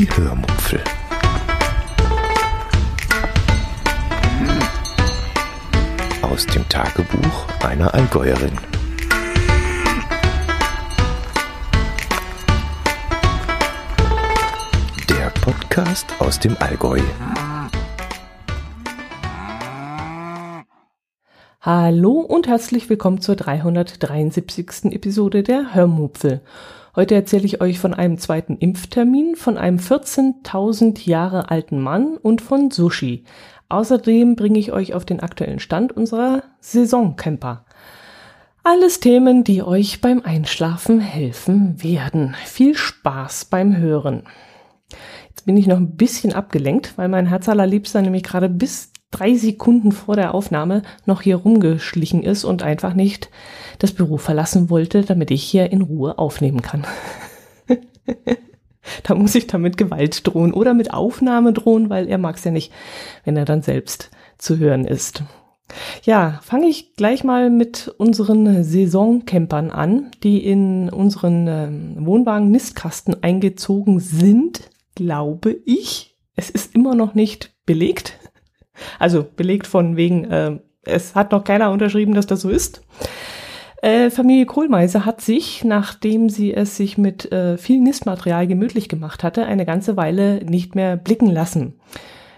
Die Hörmupfel. Aus dem Tagebuch einer Allgäuerin. Der Podcast aus dem Allgäu. Hallo und herzlich willkommen zur 373. Episode der Hörmupfel. Heute erzähle ich euch von einem zweiten Impftermin, von einem 14.000 Jahre alten Mann und von Sushi. Außerdem bringe ich euch auf den aktuellen Stand unserer Saisoncamper. Alles Themen, die euch beim Einschlafen helfen werden. Viel Spaß beim Hören. Jetzt bin ich noch ein bisschen abgelenkt, weil mein Herz allerliebster nämlich gerade bis drei Sekunden vor der Aufnahme noch hier rumgeschlichen ist und einfach nicht das Büro verlassen wollte, damit ich hier in Ruhe aufnehmen kann. da muss ich damit Gewalt drohen oder mit Aufnahme drohen, weil er mag es ja nicht, wenn er dann selbst zu hören ist. Ja, fange ich gleich mal mit unseren Saisoncampern an, die in unseren äh, Wohnwagen Nistkasten eingezogen sind, glaube ich. Es ist immer noch nicht belegt. Also belegt von wegen, äh, es hat noch keiner unterschrieben, dass das so ist. Äh, Familie Kohlmeiser hat sich, nachdem sie es sich mit äh, viel Nistmaterial gemütlich gemacht hatte, eine ganze Weile nicht mehr blicken lassen.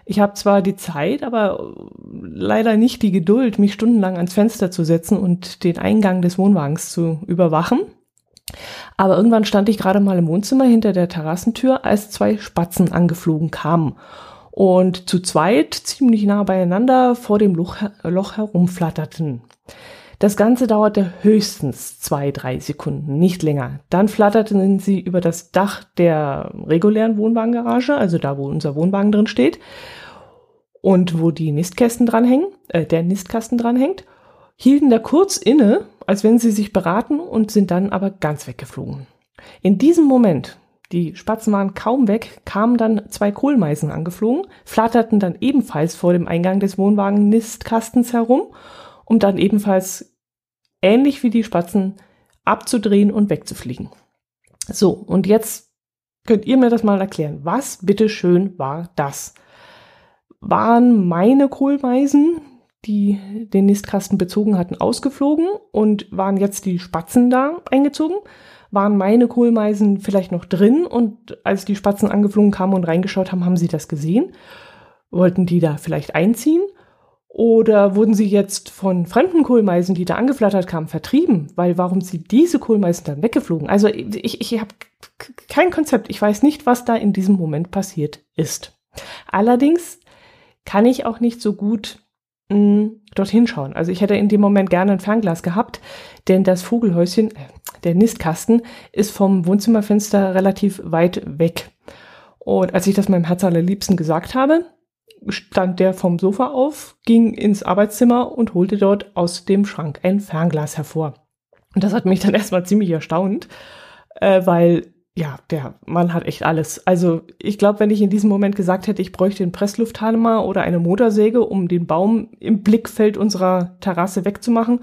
Ich habe zwar die Zeit, aber leider nicht die Geduld, mich stundenlang ans Fenster zu setzen und den Eingang des Wohnwagens zu überwachen. Aber irgendwann stand ich gerade mal im Wohnzimmer hinter der Terrassentür, als zwei Spatzen angeflogen kamen und zu zweit ziemlich nah beieinander vor dem Loch, Loch herumflatterten. Das Ganze dauerte höchstens zwei, drei Sekunden, nicht länger. Dann flatterten sie über das Dach der regulären Wohnwagengarage, also da, wo unser Wohnwagen drin steht und wo die Nistkästen dranhängen, äh, der Nistkasten dranhängt, hielten da kurz inne, als wenn sie sich beraten und sind dann aber ganz weggeflogen. In diesem Moment, die Spatzen waren kaum weg, kamen dann zwei Kohlmeisen angeflogen, flatterten dann ebenfalls vor dem Eingang des Wohnwagen-Nistkastens herum, um dann ebenfalls ähnlich wie die Spatzen abzudrehen und wegzufliegen. So, und jetzt könnt ihr mir das mal erklären. Was bitteschön war das? Waren meine Kohlmeisen, die den Nistkasten bezogen hatten, ausgeflogen und waren jetzt die Spatzen da eingezogen? Waren meine Kohlmeisen vielleicht noch drin und als die Spatzen angeflogen kamen und reingeschaut haben, haben sie das gesehen? Wollten die da vielleicht einziehen? Oder wurden sie jetzt von fremden Kohlmeisen, die da angeflattert kamen, vertrieben? Weil warum sind diese Kohlmeisen dann weggeflogen? Also ich, ich habe kein Konzept. Ich weiß nicht, was da in diesem Moment passiert ist. Allerdings kann ich auch nicht so gut mh, hm, dorthin schauen. Also ich hätte in dem Moment gerne ein Fernglas gehabt, denn das Vogelhäuschen, äh, der Nistkasten, ist vom Wohnzimmerfenster relativ weit weg. Und als ich das meinem Herz allerliebsten gesagt habe, stand der vom Sofa auf, ging ins Arbeitszimmer und holte dort aus dem Schrank ein Fernglas hervor. Und das hat mich dann erstmal ziemlich erstaunt, äh, weil ja, der Mann hat echt alles. Also ich glaube, wenn ich in diesem Moment gesagt hätte, ich bräuchte einen Presslufthammer oder eine Motorsäge, um den Baum im Blickfeld unserer Terrasse wegzumachen,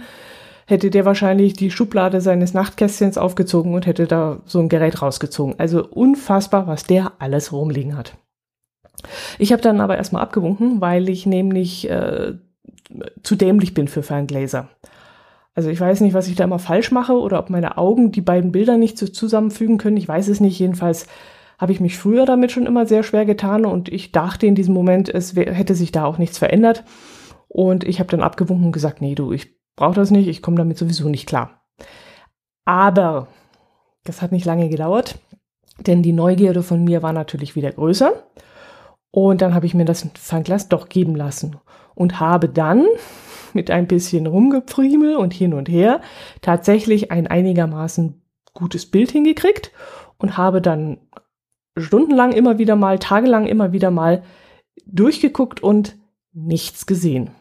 hätte der wahrscheinlich die Schublade seines Nachtkästchens aufgezogen und hätte da so ein Gerät rausgezogen. Also unfassbar, was der alles rumliegen hat. Ich habe dann aber erstmal abgewunken, weil ich nämlich äh, zu dämlich bin für Ferngläser. Also ich weiß nicht, was ich da immer falsch mache oder ob meine Augen die beiden Bilder nicht so zusammenfügen können. Ich weiß es nicht. Jedenfalls habe ich mich früher damit schon immer sehr schwer getan und ich dachte in diesem Moment, es hätte sich da auch nichts verändert. Und ich habe dann abgewunken und gesagt, nee, du, ich brauche das nicht, ich komme damit sowieso nicht klar. Aber das hat nicht lange gedauert, denn die Neugierde von mir war natürlich wieder größer. Und dann habe ich mir das Fernglas doch geben lassen und habe dann mit ein bisschen Rumgeprimel und hin und her tatsächlich ein einigermaßen gutes Bild hingekriegt und habe dann stundenlang immer wieder mal, tagelang immer wieder mal durchgeguckt und nichts gesehen.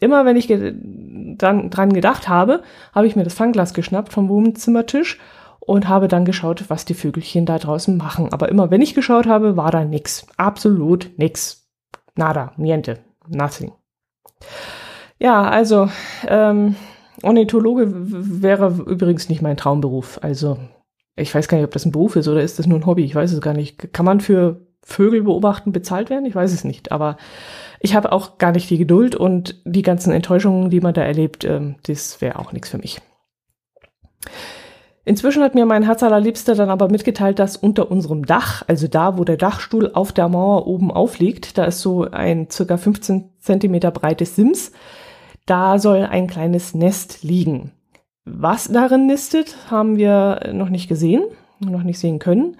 Immer wenn ich dann dran gedacht habe, habe ich mir das Fernglas geschnappt vom Wohnzimmertisch und habe dann geschaut, was die Vögelchen da draußen machen. Aber immer wenn ich geschaut habe, war da nix. Absolut nix. Nada, niente, nothing. Ja, also ähm, Ornithologe wäre übrigens nicht mein Traumberuf. Also ich weiß gar nicht, ob das ein Beruf ist oder ist das nur ein Hobby. Ich weiß es gar nicht. Kann man für Vögel beobachten bezahlt werden? Ich weiß es nicht, aber ich habe auch gar nicht die Geduld und die ganzen Enttäuschungen, die man da erlebt, ähm, das wäre auch nichts für mich. Inzwischen hat mir mein Herz allerliebster dann aber mitgeteilt, dass unter unserem Dach, also da, wo der Dachstuhl auf der Mauer oben aufliegt, da ist so ein circa 15 Zentimeter breites Sims, da soll ein kleines Nest liegen. Was darin nistet, haben wir noch nicht gesehen, noch nicht sehen können.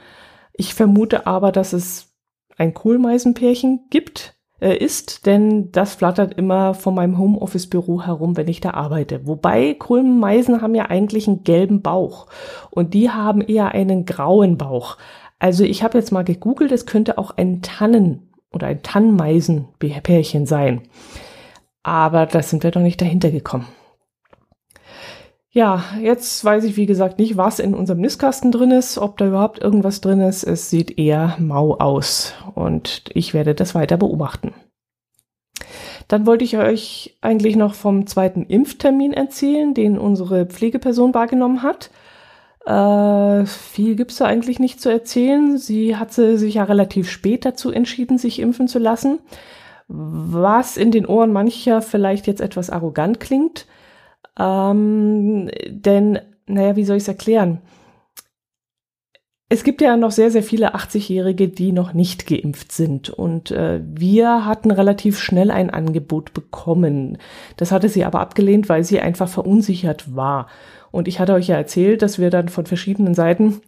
Ich vermute aber, dass es ein Kohlmeisenpärchen gibt, äh, ist, denn das flattert immer von meinem Homeoffice-Büro herum, wenn ich da arbeite. Wobei Kohlmeisen haben ja eigentlich einen gelben Bauch und die haben eher einen grauen Bauch. Also ich habe jetzt mal gegoogelt, es könnte auch ein Tannen- oder ein Tannmeisenpärchen sein. Aber da sind wir doch nicht dahinter gekommen. Ja, jetzt weiß ich wie gesagt nicht, was in unserem Nistkasten drin ist, ob da überhaupt irgendwas drin ist. Es sieht eher mau aus und ich werde das weiter beobachten. Dann wollte ich euch eigentlich noch vom zweiten Impftermin erzählen, den unsere Pflegeperson wahrgenommen hat. Äh, viel gibt's da eigentlich nicht zu erzählen. Sie hat sich ja relativ spät dazu entschieden, sich impfen zu lassen, was in den Ohren mancher vielleicht jetzt etwas arrogant klingt. Ähm, denn, naja, wie soll ich es erklären? Es gibt ja noch sehr, sehr viele 80-Jährige, die noch nicht geimpft sind. Und äh, wir hatten relativ schnell ein Angebot bekommen. Das hatte sie aber abgelehnt, weil sie einfach verunsichert war. Und ich hatte euch ja erzählt, dass wir dann von verschiedenen Seiten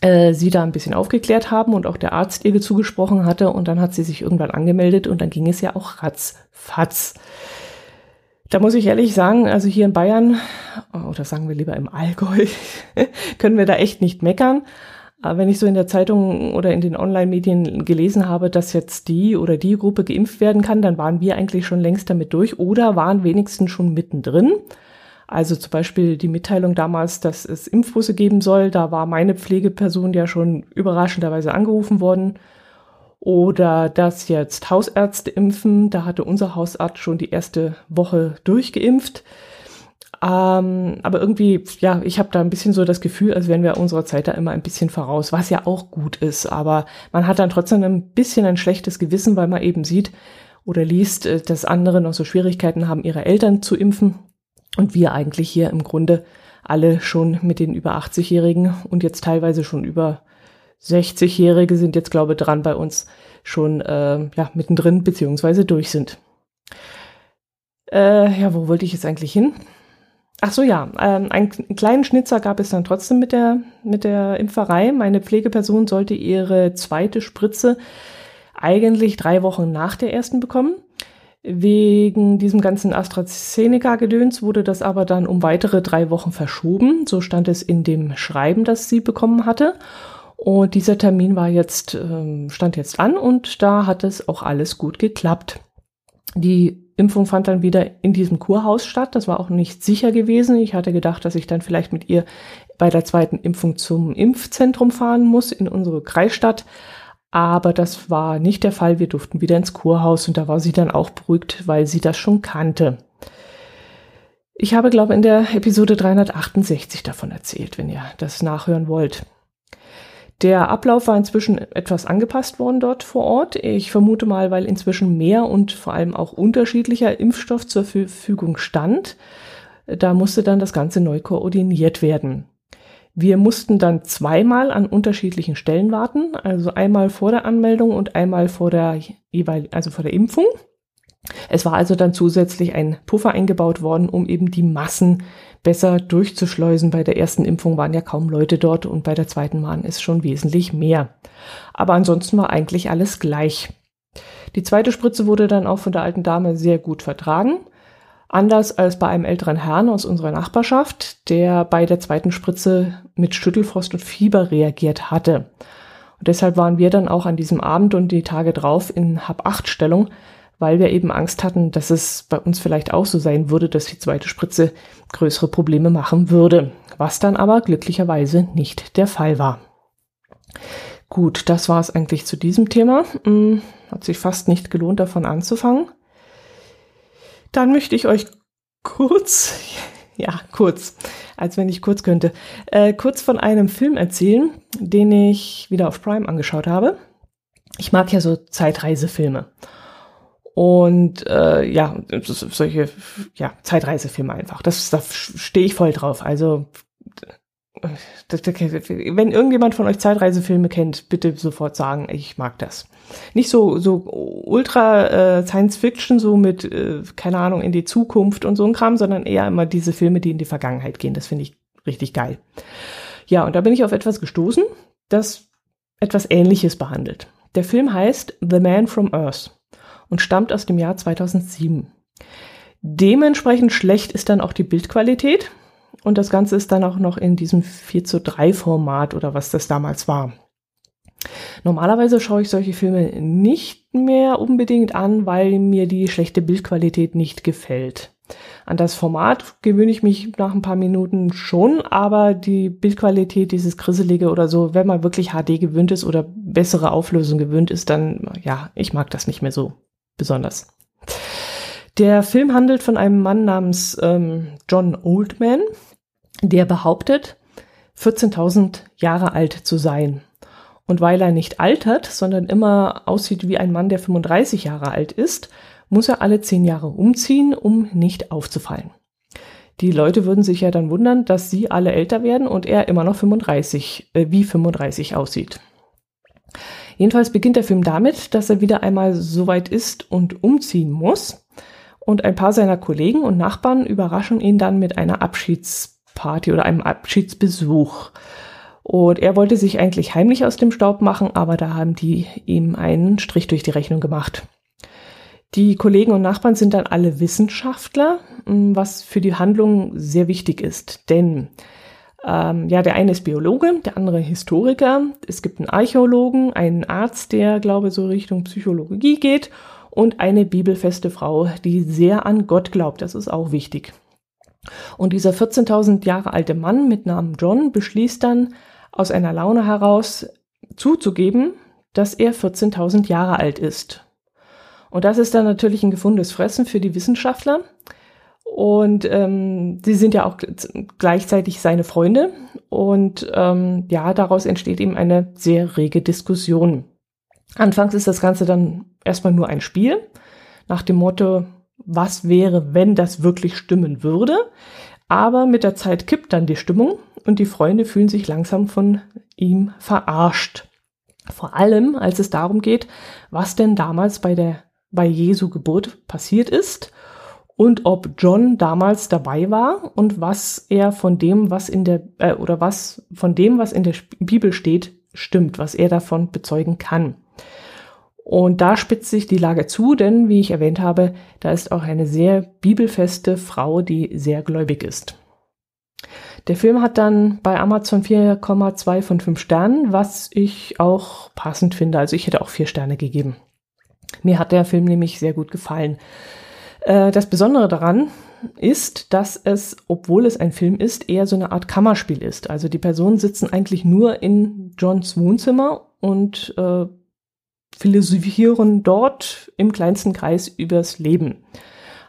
äh, sie da ein bisschen aufgeklärt haben und auch der Arzt ihr zugesprochen hatte. Und dann hat sie sich irgendwann angemeldet und dann ging es ja auch ratzfatz. Da muss ich ehrlich sagen, also hier in Bayern, oder sagen wir lieber im Allgäu, können wir da echt nicht meckern. Aber wenn ich so in der Zeitung oder in den Online-Medien gelesen habe, dass jetzt die oder die Gruppe geimpft werden kann, dann waren wir eigentlich schon längst damit durch oder waren wenigstens schon mittendrin. Also zum Beispiel die Mitteilung damals, dass es Impfbusse geben soll, da war meine Pflegeperson ja schon überraschenderweise angerufen worden oder dass jetzt Hausärzte impfen. Da hatte unser Hausarzt schon die erste Woche durchgeimpft. Ähm, aber irgendwie, ja, ich habe da ein bisschen so das Gefühl, als wären wir unserer Zeit da immer ein bisschen voraus, was ja auch gut ist. Aber man hat dann trotzdem ein bisschen ein schlechtes Gewissen, weil man eben sieht oder liest, äh, dass andere noch so Schwierigkeiten haben, ihre Eltern zu impfen. Und wir eigentlich hier im Grunde alle schon mit den über 80-Jährigen und jetzt teilweise schon über 60-Jährige sind jetzt, glaube ich, dran bei uns schon äh, ja, mittendrin beziehungsweise durch sind. Äh, ja, wo wollte ich jetzt eigentlich hin? Ach so, ja, ähm, einen kleinen Schnitzer gab es dann trotzdem mit der, mit der Impferei. Meine Pflegeperson sollte ihre zweite Spritze eigentlich drei Wochen nach der ersten bekommen. Wegen diesem ganzen AstraZeneca-Gedöns wurde das aber dann um weitere drei Wochen verschoben. So stand es in dem Schreiben, das sie bekommen hatte. Und dieser Termin war jetzt, ähm, stand jetzt an und da hat es auch alles gut geklappt. Die Impfung fand dann wieder in diesem Kurhaus statt. Das war auch nicht sicher gewesen. Ich hatte gedacht, dass ich dann vielleicht mit ihr bei der zweiten Impfung zum Impfzentrum fahren muss in unsere Kreisstadt. Aber das war nicht der Fall. Wir durften wieder ins Kurhaus und da war sie dann auch beruhigt, weil sie das schon kannte. Ich habe, glaube in der Episode 368 davon erzählt, wenn ihr das nachhören wollt. Der Ablauf war inzwischen etwas angepasst worden dort vor Ort. Ich vermute mal, weil inzwischen mehr und vor allem auch unterschiedlicher Impfstoff zur Verfügung stand. Da musste dann das Ganze neu koordiniert werden. Wir mussten dann zweimal an unterschiedlichen Stellen warten, also einmal vor der Anmeldung und einmal vor der also vor der Impfung. Es war also dann zusätzlich ein Puffer eingebaut worden, um eben die Massen besser durchzuschleusen. Bei der ersten Impfung waren ja kaum Leute dort und bei der zweiten waren es schon wesentlich mehr. Aber ansonsten war eigentlich alles gleich. Die zweite Spritze wurde dann auch von der alten Dame sehr gut vertragen. Anders als bei einem älteren Herrn aus unserer Nachbarschaft, der bei der zweiten Spritze mit Schüttelfrost und Fieber reagiert hatte. Und deshalb waren wir dann auch an diesem Abend und die Tage drauf in Hab-8-Stellung, weil wir eben Angst hatten, dass es bei uns vielleicht auch so sein würde, dass die zweite Spritze größere Probleme machen würde, was dann aber glücklicherweise nicht der Fall war. Gut, das war es eigentlich zu diesem Thema. Hm, hat sich fast nicht gelohnt, davon anzufangen. Dann möchte ich euch kurz, ja, kurz, als wenn ich kurz könnte, äh, kurz von einem Film erzählen, den ich wieder auf Prime angeschaut habe. Ich mag ja so Zeitreisefilme. Und äh, ja, solche ja, Zeitreisefilme einfach. Das, da stehe ich voll drauf. Also wenn irgendjemand von euch Zeitreisefilme kennt, bitte sofort sagen, ich mag das. Nicht so so ultra äh, Science Fiction, so mit äh, keine Ahnung in die Zukunft und so ein Kram, sondern eher immer diese Filme, die in die Vergangenheit gehen. Das finde ich richtig geil. Ja, und da bin ich auf etwas gestoßen, das etwas Ähnliches behandelt. Der Film heißt The Man from Earth und stammt aus dem Jahr 2007. Dementsprechend schlecht ist dann auch die Bildqualität. Und das Ganze ist dann auch noch in diesem 4 zu 3 Format oder was das damals war. Normalerweise schaue ich solche Filme nicht mehr unbedingt an, weil mir die schlechte Bildqualität nicht gefällt. An das Format gewöhne ich mich nach ein paar Minuten schon, aber die Bildqualität, dieses Grisselige oder so, wenn man wirklich HD gewöhnt ist oder bessere Auflösung gewöhnt ist, dann, ja, ich mag das nicht mehr so besonders. Der Film handelt von einem Mann namens ähm, John Oldman, der behauptet, 14.000 Jahre alt zu sein. Und weil er nicht altert, sondern immer aussieht wie ein Mann, der 35 Jahre alt ist, muss er alle zehn Jahre umziehen, um nicht aufzufallen. Die Leute würden sich ja dann wundern, dass sie alle älter werden und er immer noch 35, äh, wie 35 aussieht. Jedenfalls beginnt der Film damit, dass er wieder einmal so weit ist und umziehen muss. Und ein paar seiner Kollegen und Nachbarn überraschen ihn dann mit einer Abschieds Party oder einem Abschiedsbesuch. Und er wollte sich eigentlich heimlich aus dem Staub machen, aber da haben die ihm einen Strich durch die Rechnung gemacht. Die Kollegen und Nachbarn sind dann alle Wissenschaftler, was für die Handlung sehr wichtig ist. Denn ähm, ja, der eine ist Biologe, der andere Historiker. Es gibt einen Archäologen, einen Arzt, der, glaube so Richtung Psychologie geht und eine bibelfeste Frau, die sehr an Gott glaubt. Das ist auch wichtig. Und dieser 14.000 Jahre alte Mann mit Namen John beschließt dann aus einer Laune heraus zuzugeben, dass er 14.000 Jahre alt ist. Und das ist dann natürlich ein gefundenes Fressen für die Wissenschaftler. Und ähm, sie sind ja auch gleichzeitig seine Freunde. Und ähm, ja, daraus entsteht eben eine sehr rege Diskussion. Anfangs ist das Ganze dann erstmal nur ein Spiel nach dem Motto, was wäre, wenn das wirklich stimmen würde. Aber mit der Zeit kippt dann die Stimmung und die Freunde fühlen sich langsam von ihm verarscht. Vor allem, als es darum geht, was denn damals bei der, bei Jesu Geburt passiert ist und ob John damals dabei war und was er von dem, was in der, äh, oder was von dem, was in der Bibel steht, stimmt, was er davon bezeugen kann. Und da spitzt sich die Lage zu, denn wie ich erwähnt habe, da ist auch eine sehr bibelfeste Frau, die sehr gläubig ist. Der Film hat dann bei Amazon 4,2 von 5 Sternen, was ich auch passend finde. Also ich hätte auch 4 Sterne gegeben. Mir hat der Film nämlich sehr gut gefallen. Äh, das Besondere daran ist, dass es, obwohl es ein Film ist, eher so eine Art Kammerspiel ist. Also die Personen sitzen eigentlich nur in Johns Wohnzimmer und äh, philosophieren dort im kleinsten Kreis übers Leben.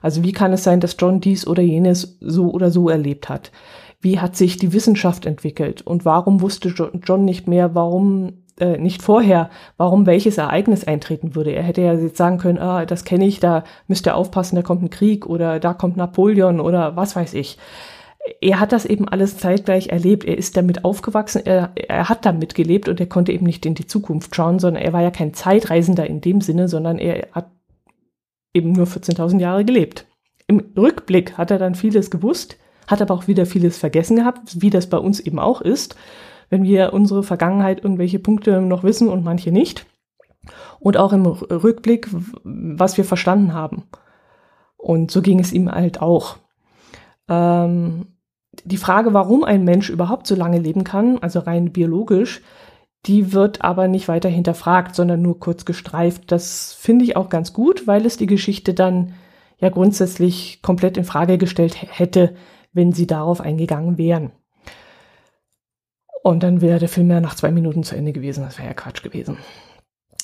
Also wie kann es sein, dass John dies oder jenes so oder so erlebt hat? Wie hat sich die Wissenschaft entwickelt? Und warum wusste John nicht mehr, warum äh, nicht vorher, warum welches Ereignis eintreten würde? Er hätte ja jetzt sagen können, ah, das kenne ich, da müsst ihr aufpassen, da kommt ein Krieg oder da kommt Napoleon oder was weiß ich er hat das eben alles zeitgleich erlebt. Er ist damit aufgewachsen, er, er hat damit gelebt und er konnte eben nicht in die Zukunft schauen, sondern er war ja kein Zeitreisender in dem Sinne, sondern er hat eben nur 14.000 Jahre gelebt. Im Rückblick hat er dann vieles gewusst, hat aber auch wieder vieles vergessen gehabt, wie das bei uns eben auch ist, wenn wir unsere Vergangenheit irgendwelche Punkte noch wissen und manche nicht. Und auch im Rückblick, was wir verstanden haben. Und so ging es ihm halt auch. Ähm, die Frage, warum ein Mensch überhaupt so lange leben kann, also rein biologisch, die wird aber nicht weiter hinterfragt, sondern nur kurz gestreift. Das finde ich auch ganz gut, weil es die Geschichte dann ja grundsätzlich komplett in Frage gestellt hätte, wenn sie darauf eingegangen wären. Und dann wäre der Film ja nach zwei Minuten zu Ende gewesen. Das wäre ja Quatsch gewesen.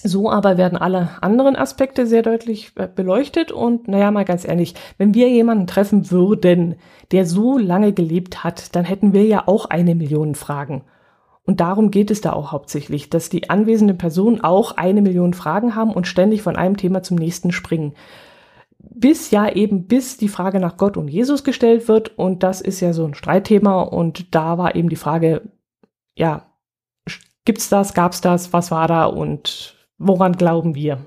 So aber werden alle anderen Aspekte sehr deutlich äh, beleuchtet und naja, mal ganz ehrlich, wenn wir jemanden treffen würden, der so lange gelebt hat, dann hätten wir ja auch eine Million Fragen. Und darum geht es da auch hauptsächlich, dass die anwesenden Personen auch eine Million Fragen haben und ständig von einem Thema zum nächsten springen. Bis ja eben, bis die Frage nach Gott und Jesus gestellt wird. Und das ist ja so ein Streitthema. Und da war eben die Frage, ja, gibt's das, gab's das, was war da und woran glauben wir?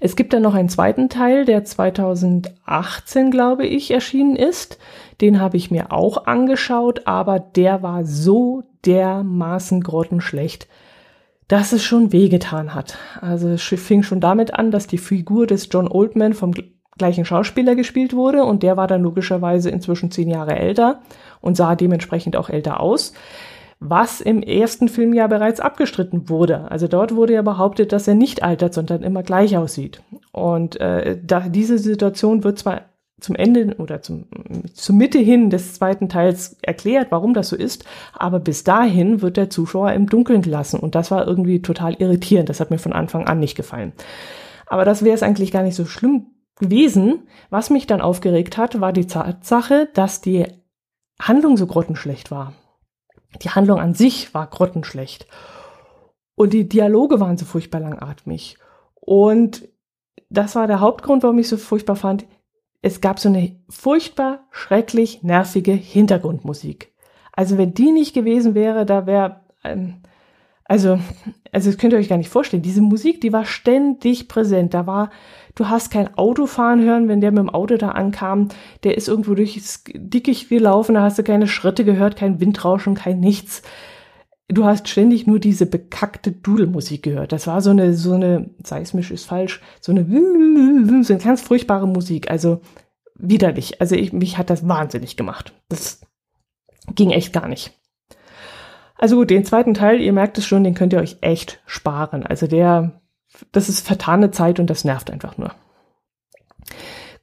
Es gibt dann noch einen zweiten Teil, der 2018, glaube ich, erschienen ist. Den habe ich mir auch angeschaut, aber der war so dermaßen grottenschlecht, dass es schon wehgetan hat. Also es fing schon damit an, dass die Figur des John Oldman vom gleichen Schauspieler gespielt wurde und der war dann logischerweise inzwischen zehn Jahre älter und sah dementsprechend auch älter aus was im ersten Film ja bereits abgestritten wurde. Also dort wurde ja behauptet, dass er nicht altert, sondern immer gleich aussieht. Und äh, da, diese Situation wird zwar zum Ende oder zum, zur Mitte hin des zweiten Teils erklärt, warum das so ist, aber bis dahin wird der Zuschauer im Dunkeln gelassen und das war irgendwie total irritierend. Das hat mir von Anfang an nicht gefallen. Aber das wäre es eigentlich gar nicht so schlimm gewesen. Was mich dann aufgeregt hat, war die Tatsache, dass die Handlung so grottenschlecht war. Die Handlung an sich war grottenschlecht. Und die Dialoge waren so furchtbar langatmig. Und das war der Hauptgrund, warum ich so furchtbar fand. Es gab so eine furchtbar schrecklich nervige Hintergrundmusik. Also wenn die nicht gewesen wäre, da wäre, ähm, also, also das könnt ihr euch gar nicht vorstellen. Diese Musik, die war ständig präsent. Da war, du hast kein Auto fahren hören, wenn der mit dem Auto da ankam. Der ist irgendwo durchs Dickicht gelaufen, da hast du keine Schritte gehört, kein Windrauschen, kein nichts. Du hast ständig nur diese bekackte Dudelmusik gehört. Das war so eine, so eine, seismisch ist falsch, so eine, so eine ganz furchtbare Musik. Also widerlich. Also ich, mich hat das wahnsinnig gemacht. Das ging echt gar nicht. Also gut, den zweiten Teil, ihr merkt es schon, den könnt ihr euch echt sparen. Also der, das ist vertane Zeit und das nervt einfach nur.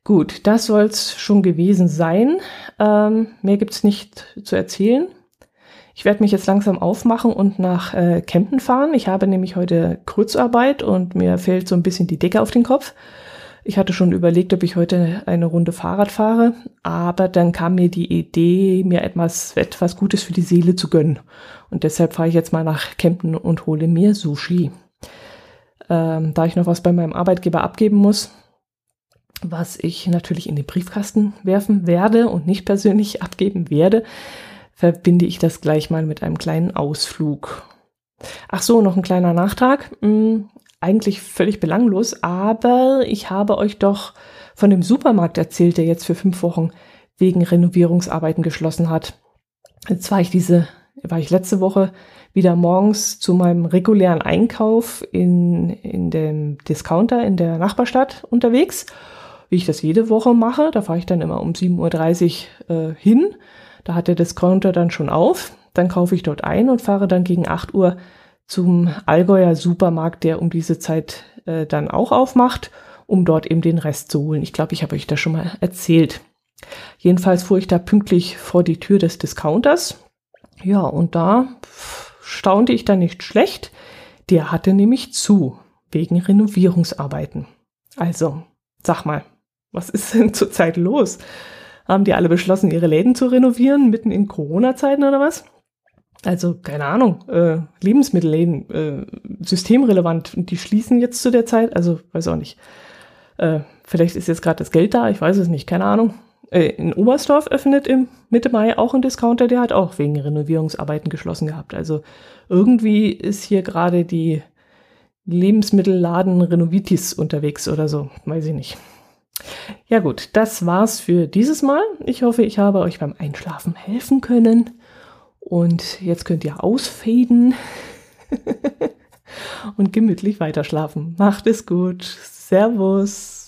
Gut, das soll's schon gewesen sein. Ähm, mehr gibt's nicht zu erzählen. Ich werde mich jetzt langsam aufmachen und nach äh, Kempten fahren. Ich habe nämlich heute Kurzarbeit und mir fällt so ein bisschen die Decke auf den Kopf. Ich hatte schon überlegt, ob ich heute eine Runde Fahrrad fahre, aber dann kam mir die Idee, mir etwas, etwas Gutes für die Seele zu gönnen. Und deshalb fahre ich jetzt mal nach Kempten und hole mir Sushi. Ähm, da ich noch was bei meinem Arbeitgeber abgeben muss, was ich natürlich in den Briefkasten werfen werde und nicht persönlich abgeben werde, verbinde ich das gleich mal mit einem kleinen Ausflug. Ach so, noch ein kleiner Nachtrag. Eigentlich völlig belanglos, aber ich habe euch doch von dem Supermarkt erzählt, der jetzt für fünf Wochen wegen Renovierungsarbeiten geschlossen hat. Jetzt war ich diese, war ich letzte Woche wieder morgens zu meinem regulären Einkauf in, in dem Discounter in der Nachbarstadt unterwegs, wie ich das jede Woche mache. Da fahre ich dann immer um 7.30 Uhr äh, hin. Da hat der Discounter dann schon auf. Dann kaufe ich dort ein und fahre dann gegen 8 Uhr zum Allgäuer Supermarkt, der um diese Zeit äh, dann auch aufmacht, um dort eben den Rest zu holen. Ich glaube, ich habe euch das schon mal erzählt. Jedenfalls fuhr ich da pünktlich vor die Tür des Discounters. Ja, und da staunte ich dann nicht schlecht. Der hatte nämlich zu, wegen Renovierungsarbeiten. Also, sag mal, was ist denn zurzeit los? Haben die alle beschlossen, ihre Läden zu renovieren, mitten in Corona-Zeiten oder was? Also, keine Ahnung, äh, Lebensmittelläden, äh, systemrelevant, die schließen jetzt zu der Zeit, also weiß auch nicht. Äh, vielleicht ist jetzt gerade das Geld da, ich weiß es nicht, keine Ahnung. Äh, in Oberstdorf öffnet im Mitte Mai auch ein Discounter, der hat auch wegen Renovierungsarbeiten geschlossen gehabt. Also irgendwie ist hier gerade die Lebensmittelladen Renovitis unterwegs oder so, weiß ich nicht. Ja gut, das war's für dieses Mal. Ich hoffe, ich habe euch beim Einschlafen helfen können. Und jetzt könnt ihr ausfaden und gemütlich weiterschlafen. Macht es gut. Servus.